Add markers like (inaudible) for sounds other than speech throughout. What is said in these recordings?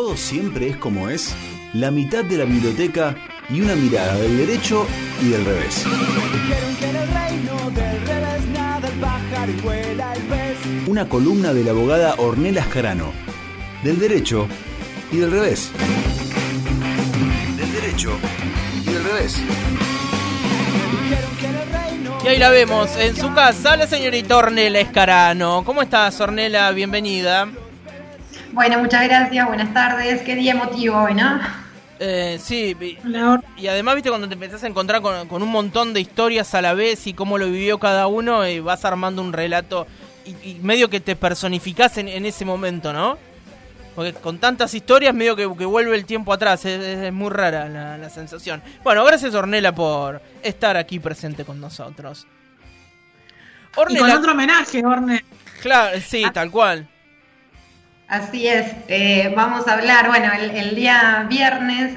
todo siempre es como es, la mitad de la biblioteca y una mirada del derecho y del revés. Una columna de la abogada Ornella Ascarano, del derecho y del revés. Del derecho y del revés. Y ahí la vemos en su casa, la señorita Ornella Escarano. ¿Cómo estás, Ornella? Bienvenida. Bueno, muchas gracias, buenas tardes. Qué día emotivo hoy, ¿no? Eh, sí, y además, viste, cuando te empezás a encontrar con, un montón de historias a la vez y cómo lo vivió cada uno, y eh, vas armando un relato y, medio que te personificás en, ese momento, ¿no? Porque con tantas historias, medio que, vuelve el tiempo atrás, es, muy rara la, sensación. Bueno, gracias Ornela por estar aquí presente con nosotros. y con otro homenaje, Orne. Claro, sí, ah. tal cual. Así es, eh, vamos a hablar, bueno, el, día viernes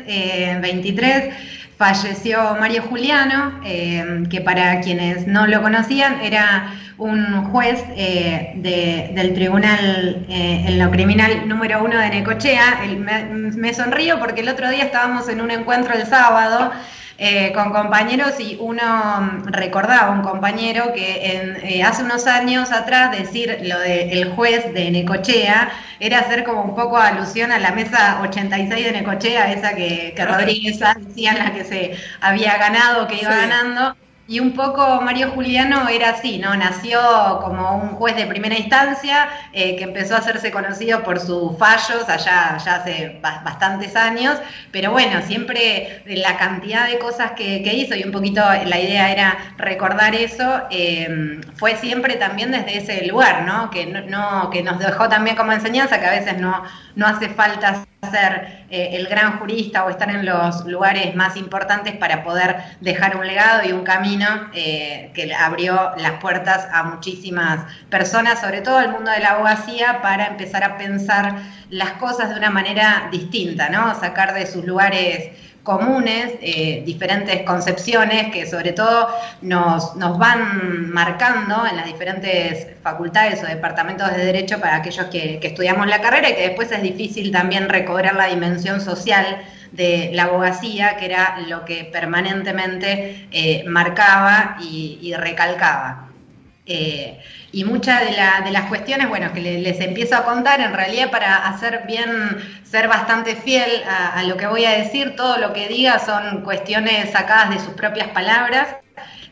23 eh, falleció Mario Juliano, eh, que para quienes no lo conocían era un juez del Tribunal en lo Criminal número uno de Necochea. me, me sonrío porque el otro día estábamos en un encuentro el sábado eh, con compañeros y uno mm, recordaba un compañero que eh, hace unos años atrás decir lo del juez de Necochea era hacer como un poco alusión a la mesa 86 de Necochea, esa que, que Rodríguez decía en la que se había ganado, que iba ganando. Y un poco Mario Juliano era así, ¿no? Nació como un juez de primera instancia eh, que empezó a hacerse conocido por sus fallos allá, ya hace bastantes años, pero bueno, siempre la cantidad de cosas que, hizo y un poquito la idea era recordar eso, eh, fue siempre también desde ese lugar, ¿no? Que, no, que nos dejó también como enseñanza, que a veces no, no hace falta ser eh, el gran jurista o estar en los lugares más importantes para poder dejar un legado y un camino eh, que abrió las puertas a muchísimas personas, sobre todo al mundo de la abogacía, para empezar a pensar las cosas de una manera distinta, ¿no? Sacar de sus lugares comunes, eh, diferentes concepciones que sobre todo nos, nos van marcando en las diferentes facultades o departamentos de derecho para aquellos que, estudiamos la carrera y que después es difícil también recobrar la dimensión social de la abogacía, que era lo que permanentemente eh, marcaba y, recalcaba. Eh, y muchas de, las cuestiones, bueno, que les, empiezo a contar, en realidad para hacer bien, ser bastante fiel a, lo que voy a decir, todo lo que diga son cuestiones sacadas de sus propias palabras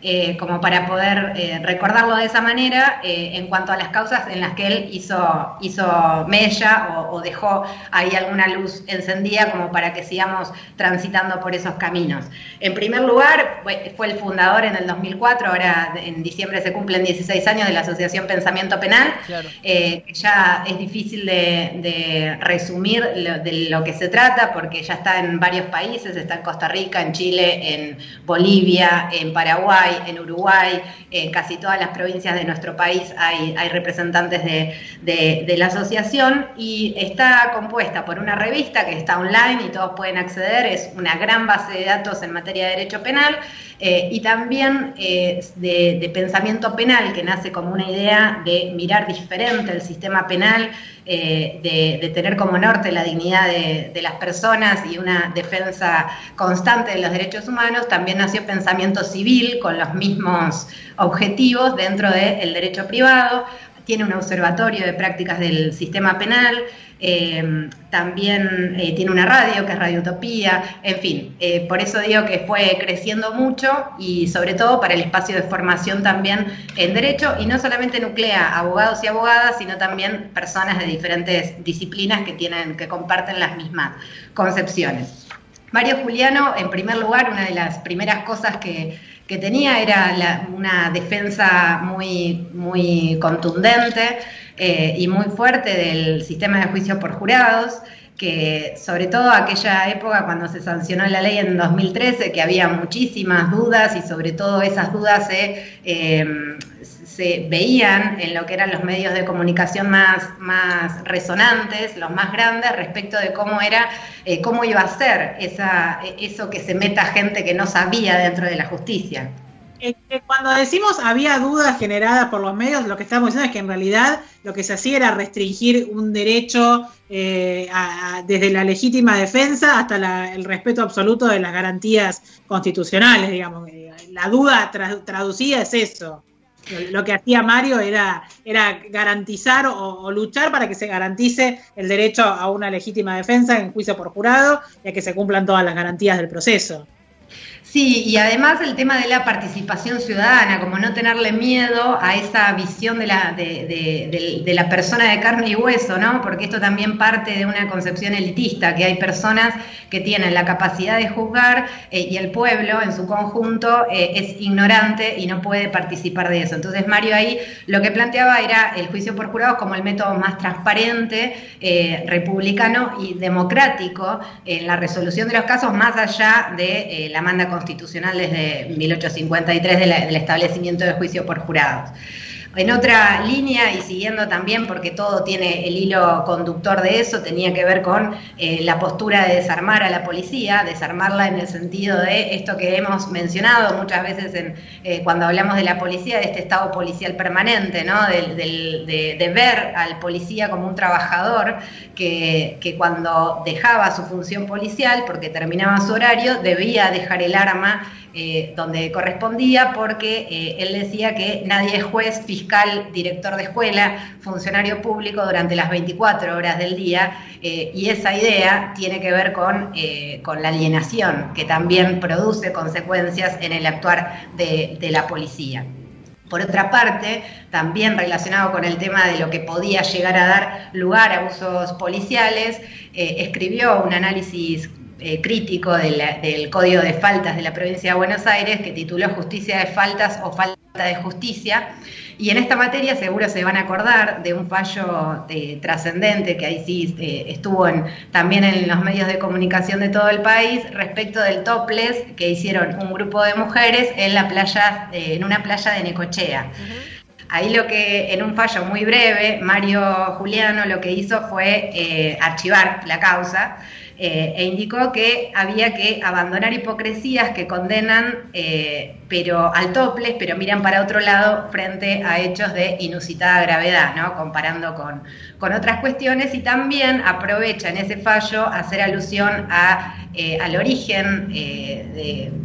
eh, como para poder eh, recordarlo de esa manera eh, en cuanto a las causas en las que él hizo, hizo mella o, dejó ahí alguna luz encendida como para que sigamos transitando por esos caminos. En primer lugar, fue el fundador en el 2004, ahora en diciembre se cumplen 16 años de la Asociación Pensamiento Penal, que ya es difícil de, resumir de lo que se trata porque ya está en varios países, está en Costa Rica, en Chile, en Bolivia, en Paraguay, en Uruguay, en casi todas las provincias de nuestro país hay, representantes de, la asociación y está compuesta por una revista que está online y todos pueden acceder, es una gran base de datos en materia de derecho penal eh, y también eh, de, pensamiento penal que nace como una idea de mirar diferente el sistema penal, eh, de, tener como norte la dignidad de, las personas y una defensa constante de los derechos humanos, también nació pensamiento civil con los mismos objetivos dentro del derecho privado, tiene un observatorio de prácticas del sistema penal, eh, también eh, tiene una radio que es Radio Utopía, en fin, eh, por eso digo que fue creciendo mucho y sobre todo para el espacio de formación también en derecho y no solamente nuclea abogados y abogadas, sino también personas de diferentes disciplinas que tienen, que comparten las mismas concepciones. Mario Juliano, en primer lugar, una de las primeras cosas que que tenía era una defensa muy, muy contundente eh, y muy fuerte del sistema de juicio por jurados, que sobre todo aquella época cuando se sancionó la ley en 2013, que había muchísimas dudas y sobre todo esas dudas se, eh, se veían en lo que eran los medios de comunicación más, más resonantes, los más grandes, respecto de cómo era, eh, cómo iba a ser esa, eso que se meta gente que no sabía dentro de la justicia. cuando decimos había dudas generadas por los medios, lo que estamos diciendo es que en realidad lo que se hacía era restringir un derecho eh, desde la legítima defensa hasta el respeto absoluto de las garantías constitucionales, digamos. La duda traducida es eso. Lo que hacía Mario era, era garantizar o, luchar para que se garantice el derecho a una legítima defensa en juicio por jurado y a que se cumplan todas las garantías del proceso. Sí, y además el tema de la participación ciudadana, como no tenerle miedo a esa visión de la, de, la persona de carne y hueso, ¿no? Porque esto también parte de una concepción elitista, que hay personas que tienen la capacidad de juzgar eh, y el pueblo en su conjunto eh, es ignorante y no puede participar de eso. Entonces Mario ahí lo que planteaba era el juicio por jurados como el método más transparente, eh, republicano y democrático en la resolución de los casos, más allá de la manda constitucional desde 1853 del establecimiento de juicio por jurados. En otra línea, y siguiendo también, porque todo tiene el hilo conductor de eso, tenía que ver con eh, la postura de desarmar a la policía, desarmarla en el sentido de esto que hemos mencionado muchas veces en, eh, cuando hablamos de la policía, de este estado policial permanente, ¿no? de, ver al policía como un trabajador que, que cuando dejaba su función policial, porque terminaba su horario, debía dejar el arma eh, donde correspondía, porque eh, él decía que nadie es juez, fiscal, director de escuela, funcionario público durante las 24 horas del día, eh, y esa idea tiene que ver con, con, la alienación, que también produce consecuencias en el actuar de, de la policía. Por otra parte, también relacionado con el tema de lo que podía llegar a dar lugar a usos policiales, escribió un análisis eh, crítico del Código de Faltas de la provincia de Buenos Aires que tituló Justicia de Faltas o Falta de Justicia. Y en esta materia seguro se van a acordar de un fallo eh, trascendente que ahí sí eh, estuvo también en los medios de comunicación de todo el país respecto del topless que hicieron un grupo de mujeres en la playa, en una playa de Necochea. Ahí lo que, en un fallo muy breve, Mario Juliano lo que hizo fue archivar la causa eh, e indicó que había que abandonar hipocresías que condenan eh, pero al toples, pero miran para otro lado frente a hechos de inusitada gravedad, ¿no? comparando con, con otras cuestiones, y también aprovecha en ese fallo hacer alusión a, eh, al origen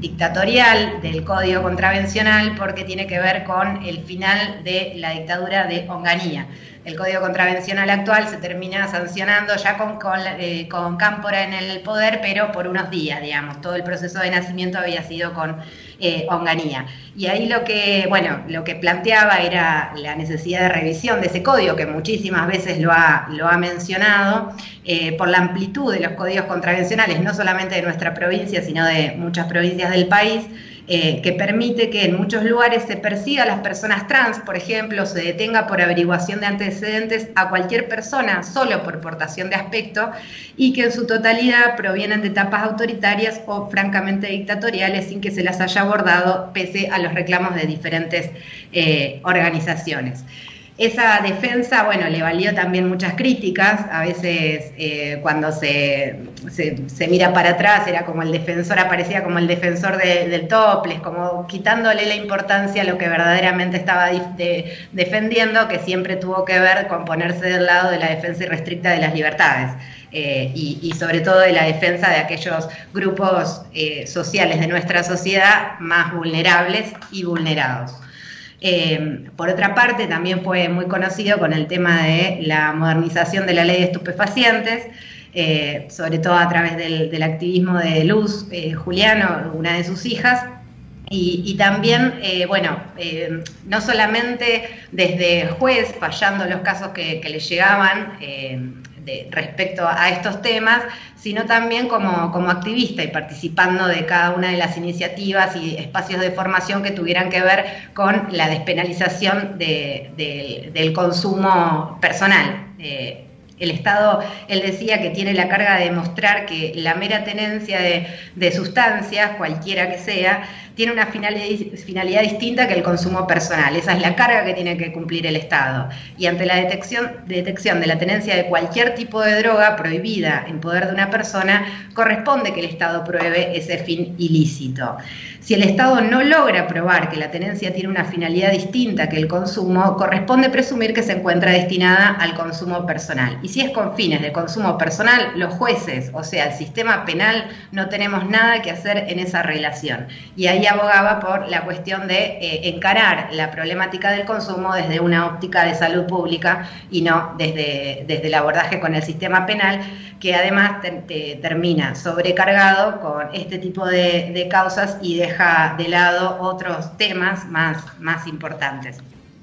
dictatorial del Código Contravencional, porque tiene que ver con el final de la dictadura de Onganía el Código Contravencional actual se termina sancionando ya con, eh, con, Cámpora en el poder, pero por unos días, digamos. Todo el proceso de nacimiento había sido con eh, Onganía. Y ahí lo que, bueno, lo que planteaba era la necesidad de revisión de ese código, que muchísimas veces lo ha, lo ha mencionado, eh, por la amplitud de los códigos contravencionales, no solamente de nuestra provincia, sino de muchas provincias del país. Eh, que permite que en muchos lugares se persiga a las personas trans, por ejemplo, se detenga por averiguación de antecedentes a cualquier persona solo por portación de aspecto y que en su totalidad provienen de etapas autoritarias o francamente dictatoriales sin que se las haya abordado pese a los reclamos de diferentes eh, organizaciones. Esa defensa, bueno, le valió también muchas críticas. A veces eh, cuando se, se, mira para atrás era como el defensor, aparecía como el defensor del toples, como quitándole la importancia a lo que verdaderamente estaba defendiendo, que siempre tuvo que ver con ponerse del lado de la defensa irrestricta de las libertades. Eh, y, sobre todo de la defensa de aquellos grupos eh, sociales de nuestra sociedad más vulnerables y vulnerados. Eh, por otra parte, también fue muy conocido con el tema de la modernización de la ley de estupefacientes, eh, sobre todo a través del, activismo de Luz eh, Juliano, una de sus hijas, y, también, bueno, no solamente desde juez, fallando los casos que le llegaban respecto a estos temas, sino también como, como, activista y participando de cada una de las iniciativas y espacios de formación que tuvieran que ver con la despenalización del consumo personal. Eh, el Estado, él decía que tiene la carga de demostrar que la mera tenencia de, sustancias, cualquiera que sea, tiene una finalidad, distinta que el consumo personal. Esa es la carga que tiene que cumplir el Estado. Y ante la detección, detección de la tenencia de cualquier tipo de droga prohibida en poder de una persona, corresponde que el Estado pruebe ese fin ilícito. Si el Estado no logra probar que la tenencia tiene una finalidad distinta que el consumo, corresponde presumir que se encuentra destinada al consumo personal. Y si es con fines de consumo personal, los jueces, o sea, el sistema penal, no tenemos nada que hacer en esa relación. Y ahí abogaba por la cuestión de eh, encarar la problemática del consumo desde una óptica de salud pública y no desde, desde el abordaje con el sistema penal, que además termina sobrecargado con este tipo de, de causas y deja de lado otros temas más, más importantes.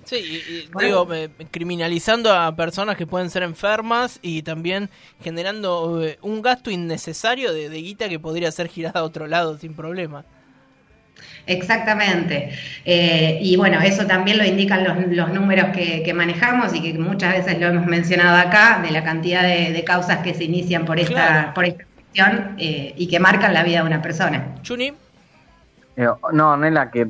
Sí, y, digo, criminalizando a personas que pueden ser enfermas y también generando eh, un gasto innecesario de, guita que podría ser girada a otro lado sin problema. Exactamente. Eh, y bueno, eso también lo indican los, números que, manejamos y que muchas veces lo hemos mencionado acá, de la cantidad de, causas que se inician por esta, por esta cuestión eh, y que marcan la vida de una persona. Chuni. Eh, no, Nela, que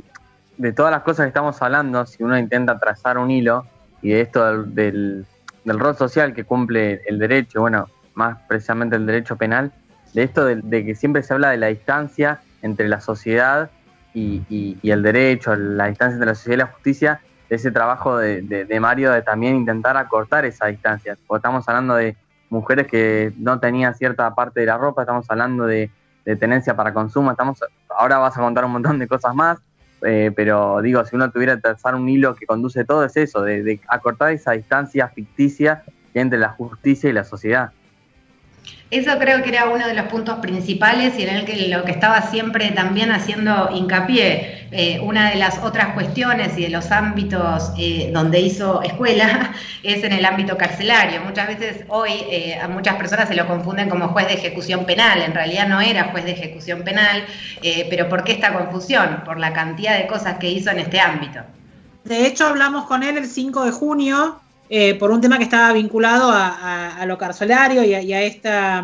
de todas las cosas que estamos hablando, si uno intenta trazar un hilo y de esto del, rol social que cumple el derecho, bueno, más precisamente el derecho penal, de esto de, que siempre se habla de la distancia entre la sociedad y, el derecho, la distancia entre la sociedad y la justicia, de ese trabajo de, Mario de también intentar acortar esa distancia. Porque estamos hablando de mujeres que no tenían cierta parte de la ropa, estamos hablando de de tenencia para consumo. Estamos, ahora vas a contar un montón de cosas más, eh, pero digo, si uno tuviera que trazar un hilo que conduce todo, es eso, de, de acortar esa distancia ficticia entre la justicia y la sociedad. Eso creo que era uno de los puntos principales y en el que lo que estaba siempre también haciendo hincapié. Eh, una de las otras cuestiones y de los ámbitos eh, donde hizo escuela (laughs) es en el ámbito carcelario. Muchas veces hoy eh, a muchas personas se lo confunden como juez de ejecución penal. En realidad no era juez de ejecución penal, pero ¿por qué esta confusión? Por la cantidad de cosas que hizo en este ámbito. De hecho, hablamos con él el 5 de junio eh, por un tema que estaba vinculado a, lo carcelario y a, esta,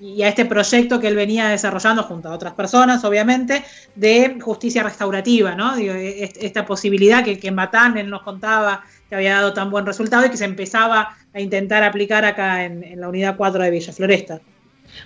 y a este proyecto que él venía desarrollando junto a otras personas, obviamente, de justicia restaurativa, ¿no? esta posibilidad que, que en él nos contaba que había dado tan buen resultado y que se empezaba a intentar aplicar acá en, en la unidad 4 de Villa Floresta.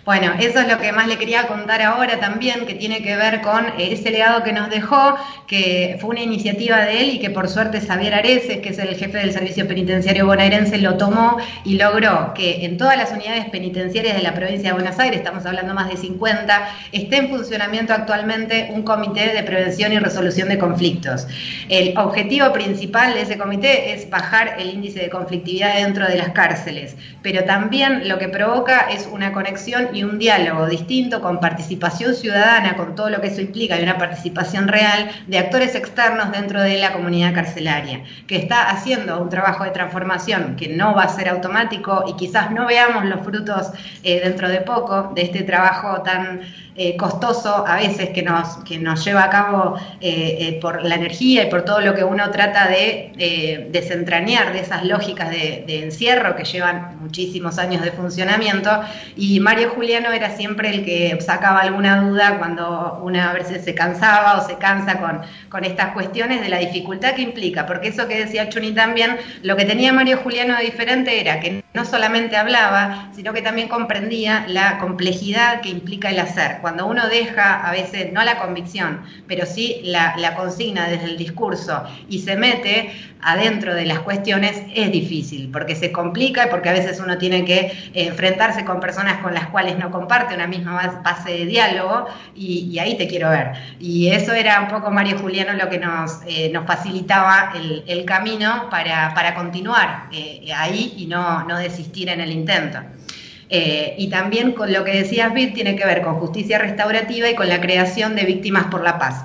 Bueno, eso es lo que más le quería contar ahora también, que tiene que ver con eh, ese legado que nos dejó, que fue una iniciativa de él y que por suerte Xavier Areces, que es el jefe del Servicio Penitenciario bonaerense, lo tomó y logró que en todas las unidades penitenciarias de la provincia de Buenos Aires, estamos hablando más de 50, esté en funcionamiento actualmente un comité de prevención y resolución de conflictos. El objetivo principal de ese comité es bajar el índice de conflictividad dentro de las cárceles, pero también lo que provoca es una conexión y un diálogo distinto con participación ciudadana, con todo lo que eso implica y una participación real de actores externos dentro de la comunidad carcelaria, que está haciendo un trabajo de transformación que no va a ser automático y quizás no veamos los frutos eh, dentro de poco de este trabajo tan eh, costoso a veces que nos, que nos lleva a cabo eh, por la energía y por todo lo que uno trata de desentrañar de esas lógicas de, encierro que llevan muchísimos años de funcionamiento. Y Mario Juliano era siempre el que sacaba alguna duda cuando una a veces se cansaba o se cansa con, con estas cuestiones de la dificultad que implica, porque eso que decía Chuni también, lo que tenía Mario Juliano de diferente era que no solamente hablaba, sino que también comprendía la complejidad que implica el hacer. Cuando uno deja a veces, no la convicción, pero sí la, la consigna desde el discurso y se mete adentro de las cuestiones, es difícil, porque se complica y porque a veces uno tiene que enfrentarse con personas con las cuales no comparte una misma base de diálogo y, ahí te quiero ver. Y eso era un poco Mario Juliano lo que nos, eh, nos facilitaba el, camino para, para continuar eh, ahí y no, no desistir en el intento. Eh, y también con lo que decías, Bit, tiene que ver con justicia restaurativa y con la creación de víctimas por la paz.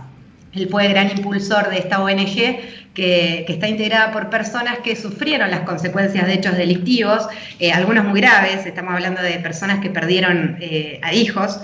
Él fue el gran impulsor de esta ONG que, está integrada por personas que sufrieron las consecuencias de hechos delictivos, eh, algunos muy graves, estamos hablando de personas que perdieron eh, a hijos,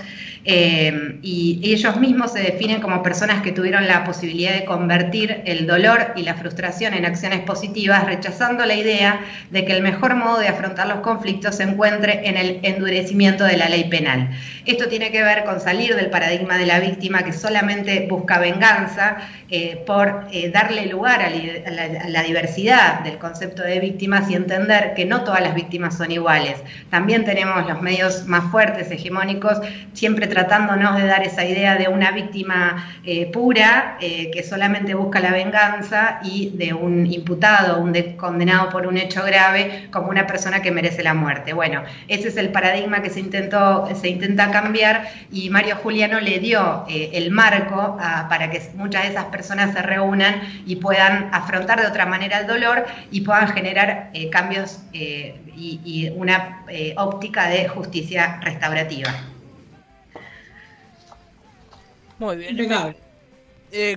eh, y ellos mismos se definen como personas que tuvieron la posibilidad de convertir el dolor y la frustración en acciones positivas, rechazando la idea de que el mejor modo de afrontar los conflictos se encuentre en el endurecimiento de la ley penal. Esto tiene que ver con salir del paradigma de la víctima que solamente busca venganza eh, por eh, darle lugar a, la, diversidad del concepto de víctimas y entender que no todas las víctimas son iguales. También tenemos los medios más fuertes, hegemónicos, siempre tratándonos de dar esa idea de una víctima eh, pura que solamente busca la venganza y de un imputado, un condenado por un hecho grave como una persona que merece la muerte. Bueno, ese es el paradigma que se intentó, se intenta cambiar y Mario Juliano le dio el marco para que muchas de esas personas se reúnan y puedan afrontar de otra manera el dolor y puedan generar eh, cambios eh, y, una eh, óptica de justicia restaurativa. Muy bien.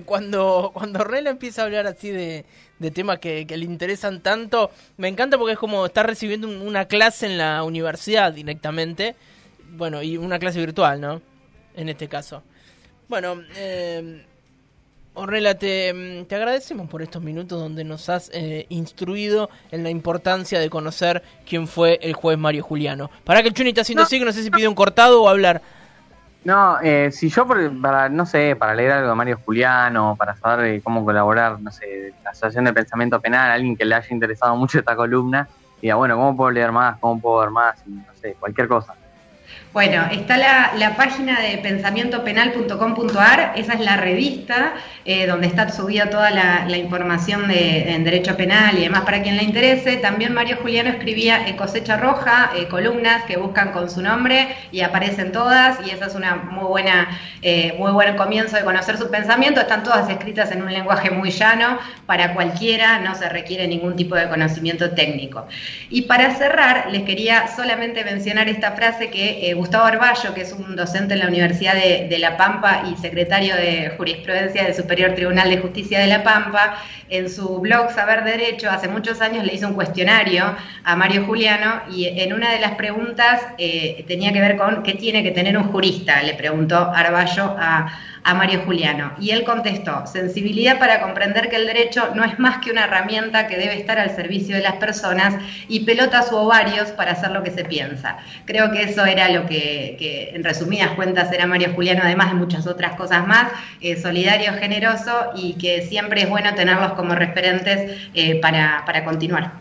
cuando, cuando Rela empieza a hablar así de, temas que, le interesan tanto, me encanta porque es como estar recibiendo una clase en la universidad directamente. Bueno, y una clase virtual, ¿no? En este caso. Bueno, eh, Ornella, te, te, agradecemos por estos minutos donde nos has eh, instruido en la importancia de conocer quién fue el juez Mario Juliano. Para que el Chuni está haciendo así, que no sé si pide un cortado o hablar. No, eh, si yo, para, no sé, para leer algo de Mario Juliano, para saber cómo colaborar, no sé, la Asociación de Pensamiento Penal, alguien que le haya interesado mucho esta columna, diga, bueno, ¿cómo puedo leer más? ¿Cómo puedo ver más? No sé, cualquier cosa. Bueno, está la, página de pensamientopenal.com.ar, esa es la revista eh, donde está subida toda la, información de, en derecho penal y demás para quien le interese. También Mario Juliano escribía en Cosecha Roja, eh, columnas que buscan con su nombre y aparecen todas y esa es una muy buena, eh, muy buen comienzo de conocer su pensamiento. Están todas escritas en un lenguaje muy llano para cualquiera, no se requiere ningún tipo de conocimiento técnico. Y para cerrar, les quería solamente mencionar esta frase que Gustavo Arballo, que es un docente en la Universidad de, La Pampa y secretario de jurisprudencia del Superior Tribunal de Justicia de La Pampa, en su blog Saber Derecho, hace muchos años le hizo un cuestionario a Mario Juliano y en una de las preguntas eh, tenía que ver con qué tiene que tener un jurista, le preguntó Arballo a a Mario Juliano. Y él contestó, sensibilidad para comprender que el derecho no es más que una herramienta que debe estar al servicio de las personas y pelotas u ovarios para hacer lo que se piensa. Creo que eso era lo que, en resumidas cuentas era Mario Juliano, además de muchas otras cosas más, eh, solidario, generoso y que siempre es bueno tenerlos como referentes eh, para, continuar.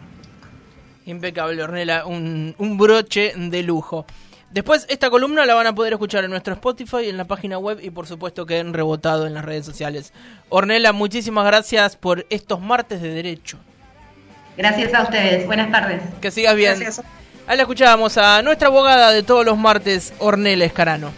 Impecable, Ornella, un, un broche de lujo. Después, esta columna la van a poder escuchar en nuestro Spotify, en la página web y por supuesto que en rebotado en las redes sociales. Ornella, muchísimas gracias por estos martes de Derecho. Gracias a ustedes. Buenas tardes. Que sigas bien. Ahí la escuchábamos a nuestra abogada de todos los martes, Ornella Escarano.